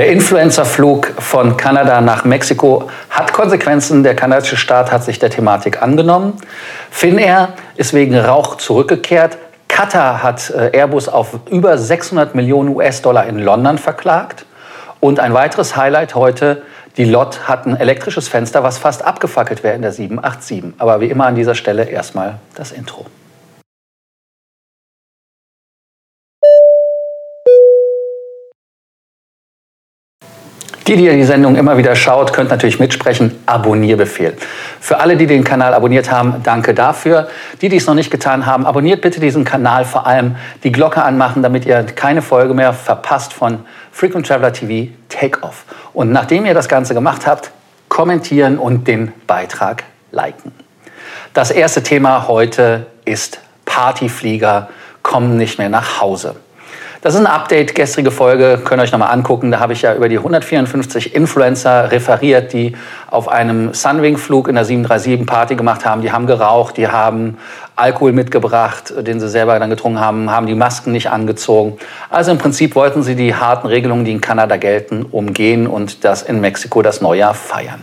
Der Influencerflug von Kanada nach Mexiko hat Konsequenzen. Der kanadische Staat hat sich der Thematik angenommen. Finnair ist wegen Rauch zurückgekehrt. Qatar hat äh, Airbus auf über 600 Millionen US-Dollar in London verklagt. Und ein weiteres Highlight heute, die LOT hat ein elektrisches Fenster, was fast abgefackelt wäre in der 787. Aber wie immer an dieser Stelle erstmal das Intro. Die, die die Sendung immer wieder schaut, könnt natürlich mitsprechen. Abonnierbefehl. Für alle, die den Kanal abonniert haben, danke dafür. Die, die es noch nicht getan haben, abonniert bitte diesen Kanal, vor allem die Glocke anmachen, damit ihr keine Folge mehr verpasst von Frequent Traveler TV Takeoff. Und nachdem ihr das Ganze gemacht habt, kommentieren und den Beitrag liken. Das erste Thema heute ist Partyflieger kommen nicht mehr nach Hause. Das ist ein Update, gestrige Folge, könnt ihr euch nochmal angucken. Da habe ich ja über die 154 Influencer referiert, die auf einem Sunwing-Flug in der 737 Party gemacht haben. Die haben geraucht, die haben Alkohol mitgebracht, den sie selber dann getrunken haben, haben die Masken nicht angezogen. Also im Prinzip wollten sie die harten Regelungen, die in Kanada gelten, umgehen und das in Mexiko das Neujahr feiern.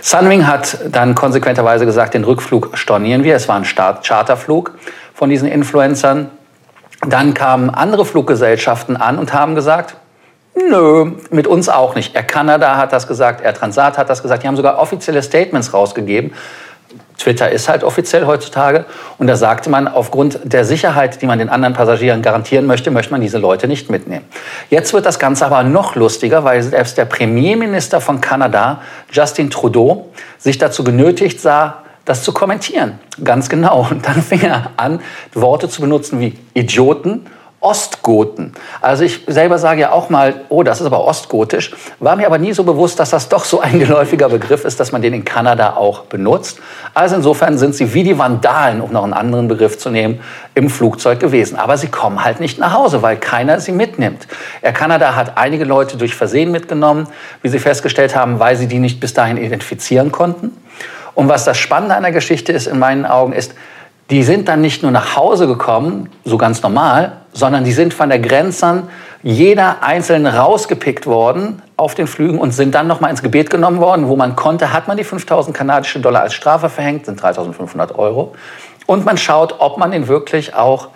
Sunwing hat dann konsequenterweise gesagt, den Rückflug stornieren wir. Es war ein Charterflug von diesen Influencern. Dann kamen andere Fluggesellschaften an und haben gesagt, nö, mit uns auch nicht. Air Canada hat das gesagt, Air Transat hat das gesagt. Die haben sogar offizielle Statements rausgegeben. Twitter ist halt offiziell heutzutage. Und da sagte man, aufgrund der Sicherheit, die man den anderen Passagieren garantieren möchte, möchte man diese Leute nicht mitnehmen. Jetzt wird das Ganze aber noch lustiger, weil selbst der Premierminister von Kanada, Justin Trudeau, sich dazu genötigt sah, das zu kommentieren. Ganz genau. Und dann fing er an, Worte zu benutzen wie Idioten, Ostgoten. Also ich selber sage ja auch mal, oh, das ist aber ostgotisch, war mir aber nie so bewusst, dass das doch so ein geläufiger Begriff ist, dass man den in Kanada auch benutzt. Also insofern sind sie wie die Vandalen, um noch einen anderen Begriff zu nehmen, im Flugzeug gewesen. Aber sie kommen halt nicht nach Hause, weil keiner sie mitnimmt. Air Canada hat einige Leute durch Versehen mitgenommen, wie sie festgestellt haben, weil sie die nicht bis dahin identifizieren konnten. Und was das Spannende an der Geschichte ist in meinen Augen, ist, die sind dann nicht nur nach Hause gekommen, so ganz normal, sondern die sind von der Grenzern jeder einzeln rausgepickt worden auf den Flügen und sind dann nochmal ins Gebet genommen worden. Wo man konnte, hat man die 5000 kanadische Dollar als Strafe verhängt, sind 3500 Euro. Und man schaut, ob man den wirklich auch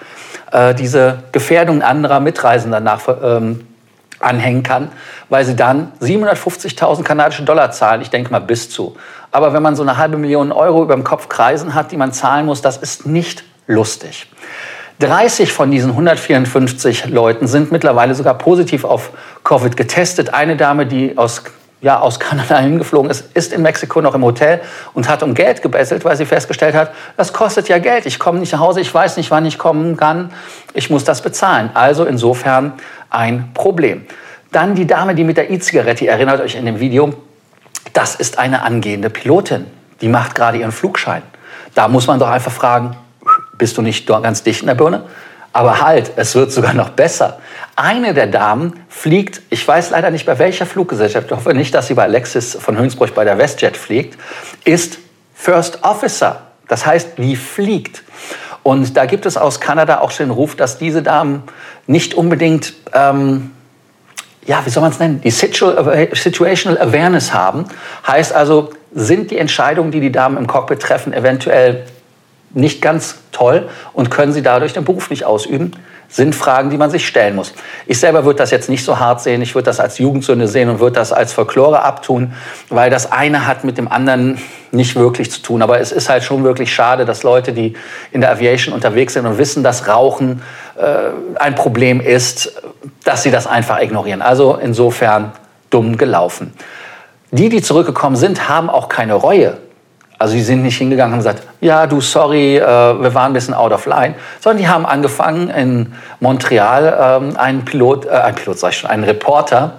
äh, diese Gefährdung anderer Mitreisender nach, ähm, anhängen kann, weil sie dann 750.000 kanadische Dollar zahlen. Ich denke mal bis zu. Aber wenn man so eine halbe Million Euro über dem Kopf kreisen hat, die man zahlen muss, das ist nicht lustig. 30 von diesen 154 Leuten sind mittlerweile sogar positiv auf Covid getestet. Eine Dame, die aus, ja, aus Kanada hingeflogen ist, ist in Mexiko noch im Hotel und hat um Geld gebesselt, weil sie festgestellt hat, das kostet ja Geld. Ich komme nicht nach Hause, ich weiß nicht, wann ich kommen kann. Ich muss das bezahlen. Also insofern ein Problem. Dann die Dame, die mit der E-Zigarette, erinnert euch in dem Video, das ist eine angehende Pilotin. Die macht gerade ihren Flugschein. Da muss man doch einfach fragen, bist du nicht ganz dicht in der Birne? Aber halt, es wird sogar noch besser. Eine der Damen fliegt, ich weiß leider nicht bei welcher Fluggesellschaft, ich hoffe nicht, dass sie bei Alexis von Hönsbruch bei der WestJet fliegt, ist First Officer. Das heißt, die fliegt. Und da gibt es aus Kanada auch schon den Ruf, dass diese Damen nicht unbedingt ähm, ja, wie soll man es nennen, die Situational Awareness haben. Heißt also, sind die Entscheidungen, die die Damen im Cockpit treffen, eventuell nicht ganz toll und können sie dadurch den Beruf nicht ausüben? Sind Fragen, die man sich stellen muss. Ich selber würde das jetzt nicht so hart sehen. Ich würde das als Jugendsünde sehen und würde das als Folklore abtun, weil das eine hat mit dem anderen nicht wirklich zu tun. Aber es ist halt schon wirklich schade, dass Leute, die in der Aviation unterwegs sind und wissen, dass Rauchen äh, ein Problem ist, dass sie das einfach ignorieren. Also insofern dumm gelaufen. Die, die zurückgekommen sind, haben auch keine Reue. Also die sind nicht hingegangen und haben gesagt, ja, du, sorry, äh, wir waren ein bisschen out of line, sondern die haben angefangen in Montreal ähm, einen Pilot, äh, ein Pilot sag ich schon, einen Reporter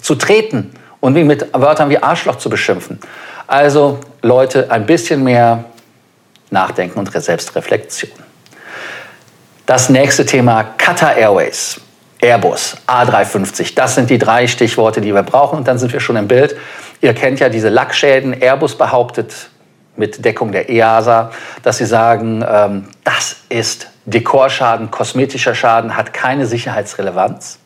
zu treten und wie mit Wörtern wie Arschloch zu beschimpfen. Also Leute, ein bisschen mehr Nachdenken und Selbstreflexion. Das nächste Thema Qatar Airways. Airbus, A350. Das sind die drei Stichworte, die wir brauchen. Und dann sind wir schon im Bild. Ihr kennt ja diese Lackschäden. Airbus behauptet mit Deckung der EASA, dass sie sagen, ähm, das ist Dekorschaden, kosmetischer Schaden, hat keine Sicherheitsrelevanz.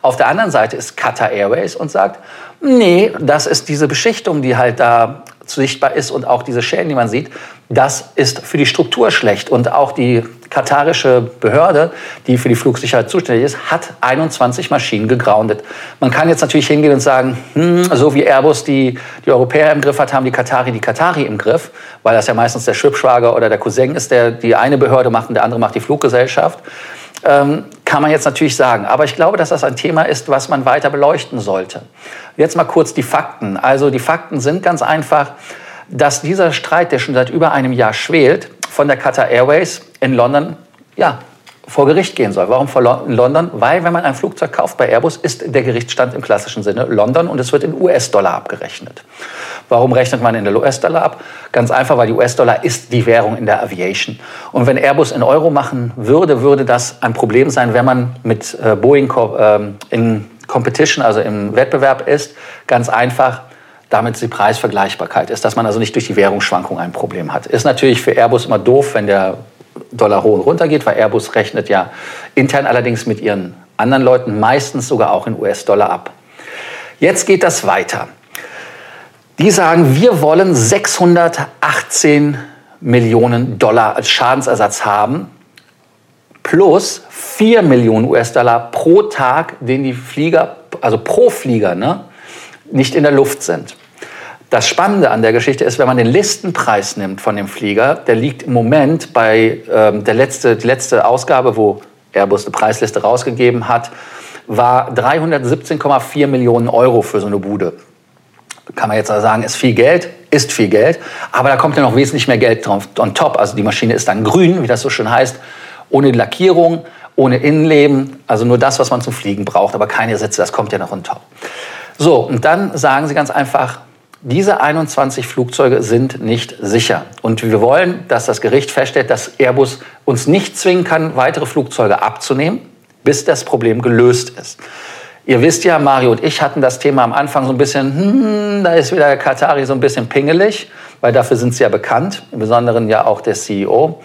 Auf der anderen Seite ist Qatar Airways und sagt, nee, das ist diese Beschichtung, die halt da sichtbar ist und auch diese Schäden, die man sieht, das ist für die Struktur schlecht. Und auch die katarische Behörde, die für die Flugsicherheit zuständig ist, hat 21 Maschinen gegroundet. Man kann jetzt natürlich hingehen und sagen, hm, so wie Airbus die, die Europäer im Griff hat, haben die Katari die Katari im Griff, weil das ja meistens der Schwibschwager oder der Cousin ist, der die eine Behörde macht und der andere macht die Fluggesellschaft. Ähm, kann man jetzt natürlich sagen. Aber ich glaube, dass das ein Thema ist, was man weiter beleuchten sollte. Jetzt mal kurz die Fakten. Also die Fakten sind ganz einfach, dass dieser Streit, der schon seit über einem Jahr schwelt, von der Qatar Airways in London, ja, vor Gericht gehen soll. Warum vor London? Weil, wenn man ein Flugzeug kauft bei Airbus, ist der Gerichtsstand im klassischen Sinne London und es wird in US-Dollar abgerechnet. Warum rechnet man in der US-Dollar ab? Ganz einfach, weil die US-Dollar ist die Währung in der Aviation. Und wenn Airbus in Euro machen würde, würde das ein Problem sein, wenn man mit äh, Boeing ähm, in Competition, also im Wettbewerb ist. Ganz einfach, damit die Preisvergleichbarkeit ist, dass man also nicht durch die Währungsschwankung ein Problem hat. Ist natürlich für Airbus immer doof, wenn der Dollar hoch und runter geht, weil Airbus rechnet ja intern allerdings mit ihren anderen Leuten meistens sogar auch in US-Dollar ab. Jetzt geht das weiter. Die sagen, wir wollen 618 Millionen Dollar als Schadensersatz haben, plus 4 Millionen US-Dollar pro Tag, den die Flieger, also pro Flieger, ne, nicht in der Luft sind. Das Spannende an der Geschichte ist, wenn man den Listenpreis nimmt von dem Flieger, der liegt im Moment bei ähm, der letzte, die letzte Ausgabe, wo Airbus eine Preisliste rausgegeben hat, war 317,4 Millionen Euro für so eine Bude. Kann man jetzt also sagen, ist viel Geld, ist viel Geld, aber da kommt ja noch wesentlich mehr Geld drauf on top. Also die Maschine ist dann grün, wie das so schön heißt, ohne Lackierung, ohne Innenleben, also nur das, was man zum Fliegen braucht, aber keine Sitze, das kommt ja noch on top. So, und dann sagen sie ganz einfach, diese 21 Flugzeuge sind nicht sicher. Und wir wollen, dass das Gericht feststellt, dass Airbus uns nicht zwingen kann, weitere Flugzeuge abzunehmen, bis das Problem gelöst ist. Ihr wisst ja, Mario und ich hatten das Thema am Anfang so ein bisschen, hm, da ist wieder der Katari so ein bisschen pingelig, weil dafür sind sie ja bekannt, im Besonderen ja auch der CEO.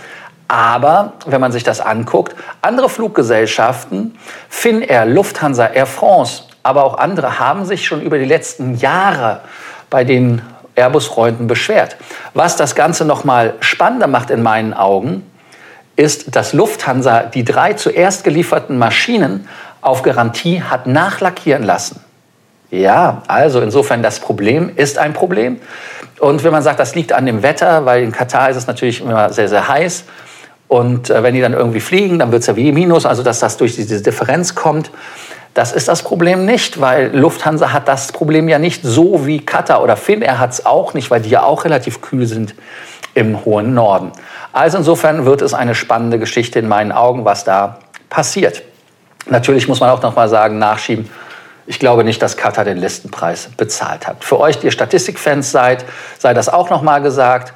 Aber wenn man sich das anguckt, andere Fluggesellschaften, Finnair, Lufthansa, Air France, aber auch andere haben sich schon über die letzten Jahre bei den Airbus-Freunden beschwert. Was das Ganze noch mal spannender macht in meinen Augen, ist, dass Lufthansa die drei zuerst gelieferten Maschinen auf Garantie hat nachlackieren lassen. Ja, also insofern das Problem ist ein Problem. Und wenn man sagt, das liegt an dem Wetter, weil in Katar ist es natürlich immer sehr, sehr heiß. Und äh, wenn die dann irgendwie fliegen, dann wird es ja wie Minus, also dass das durch diese Differenz kommt. Das ist das Problem nicht, weil Lufthansa hat das Problem ja nicht so wie Qatar oder Finnair hat es auch nicht, weil die ja auch relativ kühl sind im hohen Norden. Also insofern wird es eine spannende Geschichte in meinen Augen, was da passiert. Natürlich muss man auch noch mal sagen, nachschieben, ich glaube nicht, dass Qatar den Listenpreis bezahlt hat. Für euch, die Statistikfans seid, sei das auch noch mal gesagt.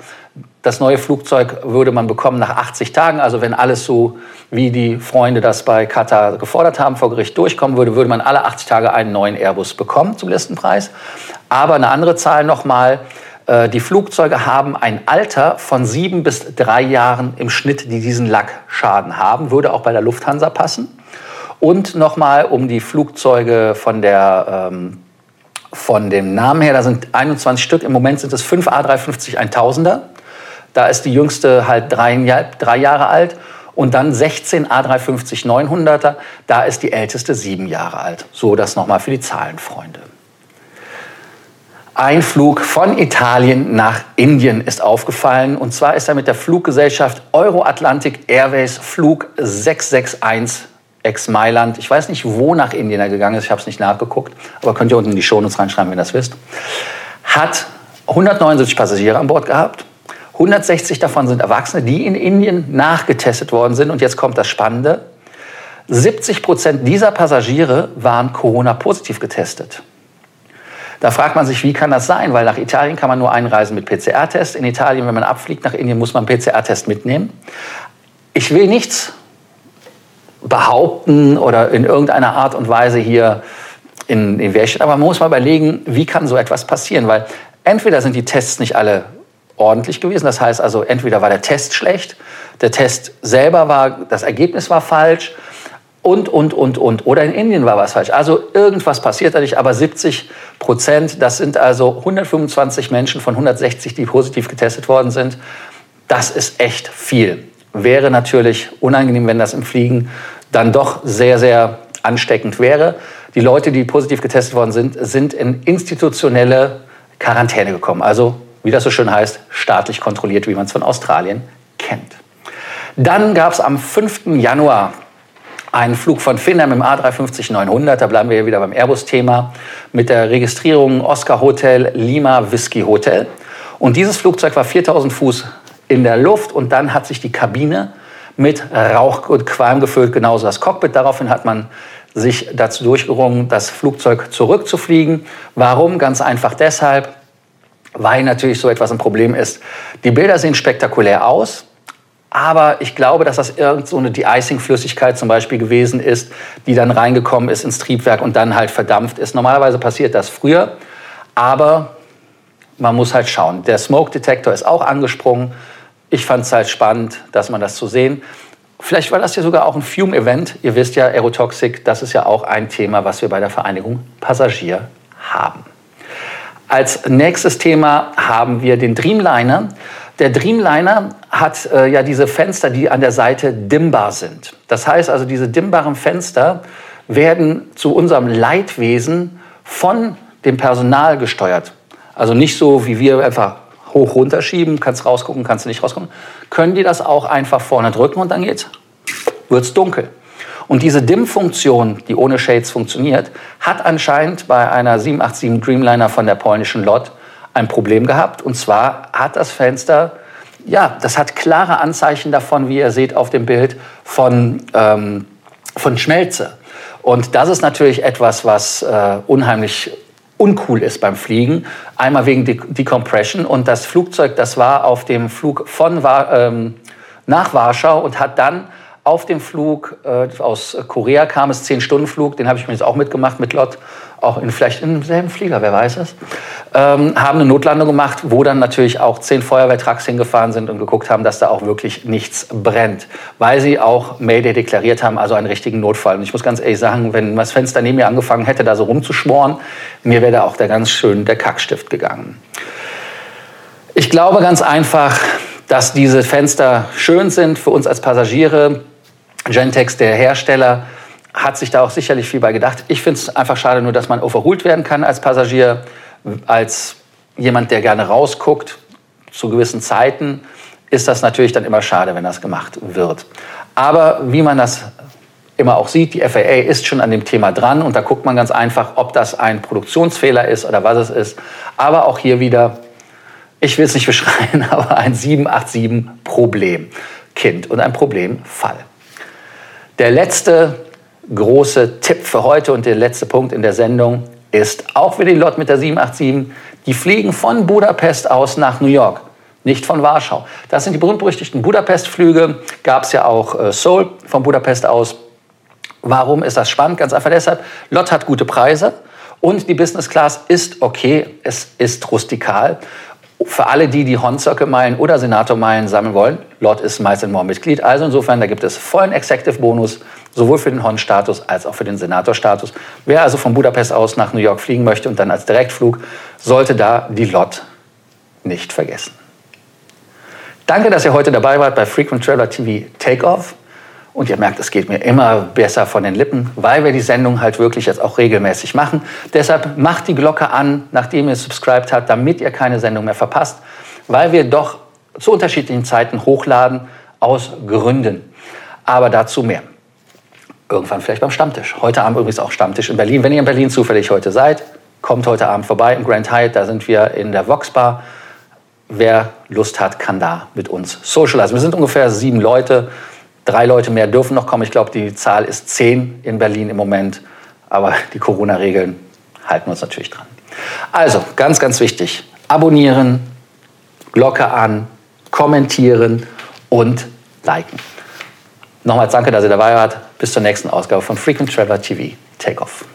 Das neue Flugzeug würde man bekommen nach 80 Tagen. Also wenn alles so, wie die Freunde das bei Qatar gefordert haben, vor Gericht durchkommen würde, würde man alle 80 Tage einen neuen Airbus bekommen zum Listenpreis. Aber eine andere Zahl nochmal. Äh, die Flugzeuge haben ein Alter von sieben bis drei Jahren im Schnitt, die diesen Lackschaden haben. Würde auch bei der Lufthansa passen. Und nochmal um die Flugzeuge von der ähm, von dem Namen her, da sind 21 Stück. Im Moment sind es fünf A350 1000er. Da ist die jüngste halt drei, drei Jahre alt. Und dann 16 A350 900er. Da ist die älteste sieben Jahre alt. So, das nochmal für die Zahlenfreunde. Ein Flug von Italien nach Indien ist aufgefallen. Und zwar ist er mit der Fluggesellschaft Euroatlantic Airways Flug 661 ex-Mailand. Ich weiß nicht, wo nach Indien er gegangen ist. Ich habe es nicht nachgeguckt. Aber könnt ihr unten in die Shownotes reinschreiben, wenn ihr das wisst. Hat 179 Passagiere an Bord gehabt 160 davon sind Erwachsene, die in Indien nachgetestet worden sind. Und jetzt kommt das Spannende. 70 Prozent dieser Passagiere waren Corona-positiv getestet. Da fragt man sich, wie kann das sein? Weil nach Italien kann man nur einreisen mit PCR-Test. In Italien, wenn man abfliegt nach Indien, muss man einen PCR-Test mitnehmen. Ich will nichts behaupten oder in irgendeiner Art und Weise hier in, in Wehrstadt, aber man muss mal überlegen, wie kann so etwas passieren? Weil entweder sind die Tests nicht alle ordentlich gewesen. Das heißt also, entweder war der Test schlecht, der Test selber war, das Ergebnis war falsch und, und, und, und. Oder in Indien war was falsch. Also irgendwas passiert da nicht, aber 70 Prozent, das sind also 125 Menschen von 160, die positiv getestet worden sind. Das ist echt viel. Wäre natürlich unangenehm, wenn das im Fliegen dann doch sehr, sehr ansteckend wäre. Die Leute, die positiv getestet worden sind, sind in institutionelle Quarantäne gekommen. Also, wie das so schön heißt, staatlich kontrolliert, wie man es von Australien kennt. Dann gab es am 5. Januar einen Flug von Finnair im A350-900, da bleiben wir hier wieder beim Airbus-Thema, mit der Registrierung Oscar Hotel Lima Whisky Hotel. Und dieses Flugzeug war 4000 Fuß in der Luft und dann hat sich die Kabine mit Rauch und Qualm gefüllt, genauso das Cockpit. Daraufhin hat man sich dazu durchgerungen, das Flugzeug zurückzufliegen. Warum? Ganz einfach deshalb, weil natürlich so etwas ein Problem ist. Die Bilder sehen spektakulär aus, aber ich glaube, dass das irgend so eine De-Icing-Flüssigkeit zum Beispiel gewesen ist, die dann reingekommen ist ins Triebwerk und dann halt verdampft ist. Normalerweise passiert das früher, aber man muss halt schauen. Der Smoke-Detektor ist auch angesprungen. Ich fand es halt spannend, dass man das zu sehen. Vielleicht war das ja sogar auch ein Fume-Event. Ihr wisst ja, Aerotoxic, das ist ja auch ein Thema, was wir bei der Vereinigung Passagier haben. Als nächstes Thema haben wir den Dreamliner. Der Dreamliner hat äh, ja diese Fenster, die an der Seite dimmbar sind. Das heißt also, diese dimmbaren Fenster werden zu unserem Leidwesen von dem Personal gesteuert. Also nicht so, wie wir einfach hoch runterschieben, kannst rausgucken, kannst nicht rausgucken, können die das auch einfach vorne drücken und dann geht's, wird's dunkel. Und diese Dimm-Funktion, die ohne Shades funktioniert, hat anscheinend bei einer 787 Dreamliner von der polnischen Lot ein Problem gehabt. Und zwar hat das Fenster, ja, das hat klare Anzeichen davon, wie ihr seht auf dem Bild, von, ähm, von Schmelze. Und das ist natürlich etwas, was äh, unheimlich uncool ist beim Fliegen. Einmal wegen Decompression und das Flugzeug, das war auf dem Flug von ähm, nach Warschau und hat dann auf dem Flug äh, aus Korea kam es, 10-Stunden-Flug, den habe ich mir jetzt auch mitgemacht mit Lot, auch in, vielleicht in demselben Flieger, wer weiß es, ähm, haben eine Notlandung gemacht, wo dann natürlich auch zehn Feuerwehrtrucks hingefahren sind und geguckt haben, dass da auch wirklich nichts brennt, weil sie auch Mayday deklariert haben, also einen richtigen Notfall. Und ich muss ganz ehrlich sagen, wenn das Fenster neben mir angefangen hätte, da so rumzuschmoren, mir wäre da auch der ganz schön der Kackstift gegangen. Ich glaube ganz einfach, dass diese Fenster schön sind für uns als Passagiere, Gentex, der Hersteller, hat sich da auch sicherlich viel bei gedacht. Ich finde es einfach schade nur, dass man overholt werden kann als Passagier, als jemand, der gerne rausguckt. Zu gewissen Zeiten ist das natürlich dann immer schade, wenn das gemacht wird. Aber wie man das immer auch sieht, die FAA ist schon an dem Thema dran und da guckt man ganz einfach, ob das ein Produktionsfehler ist oder was es ist. Aber auch hier wieder, ich will es nicht beschreien, aber ein 787-Problem. Kind und ein Problemfall. Der letzte große Tipp für heute und der letzte Punkt in der Sendung ist auch für die Lot mit der 787. Die fliegen von Budapest aus nach New York, nicht von Warschau. Das sind die berühmt-berüchtigten Budapest-Flüge. Gab es ja auch äh, Seoul von Budapest aus. Warum ist das spannend? Ganz einfach deshalb, Lot hat gute Preise und die Business Class ist okay, es ist rustikal für alle die, die Hornzirkel-Meilen oder Senator-Meilen sammeln wollen, Lord ist Miles More Mitglied. Also insofern, da gibt es vollen Executive-Bonus, sowohl für den Horn-Status als auch für den Senator-Status. Wer also von Budapest aus nach New York fliegen möchte und dann als Direktflug, sollte da die Lot nicht vergessen. Danke, dass ihr heute dabei wart bei Frequent Traveler TV Takeoff. Und ihr merkt, es geht mir immer besser von den Lippen, weil wir die Sendung halt wirklich jetzt auch regelmäßig machen. Deshalb macht die Glocke an, nachdem ihr subscribed habt, damit ihr keine Sendung mehr verpasst, weil wir doch zu unterschiedlichen Zeiten hochladen aus Gründen. Aber dazu mehr. Irgendwann vielleicht beim Stammtisch. Heute Abend übrigens auch Stammtisch in Berlin. Wenn ihr in Berlin zufällig heute seid, kommt heute Abend vorbei im Grand Hyatt. Da sind wir in der Vox Bar. Wer Lust hat, kann da mit uns socializen. Wir sind ungefähr sieben Leute. Drei Leute mehr dürfen noch kommen. Ich glaube, die Zahl ist zehn in Berlin im Moment. Aber die Corona-Regeln halten uns natürlich dran. Also, ganz, ganz wichtig. Abonnieren, Glocke an, kommentieren und liken. Nochmals danke, dass ihr dabei wart. Bis zur nächsten Ausgabe von Frequent Traveler TV. Take off.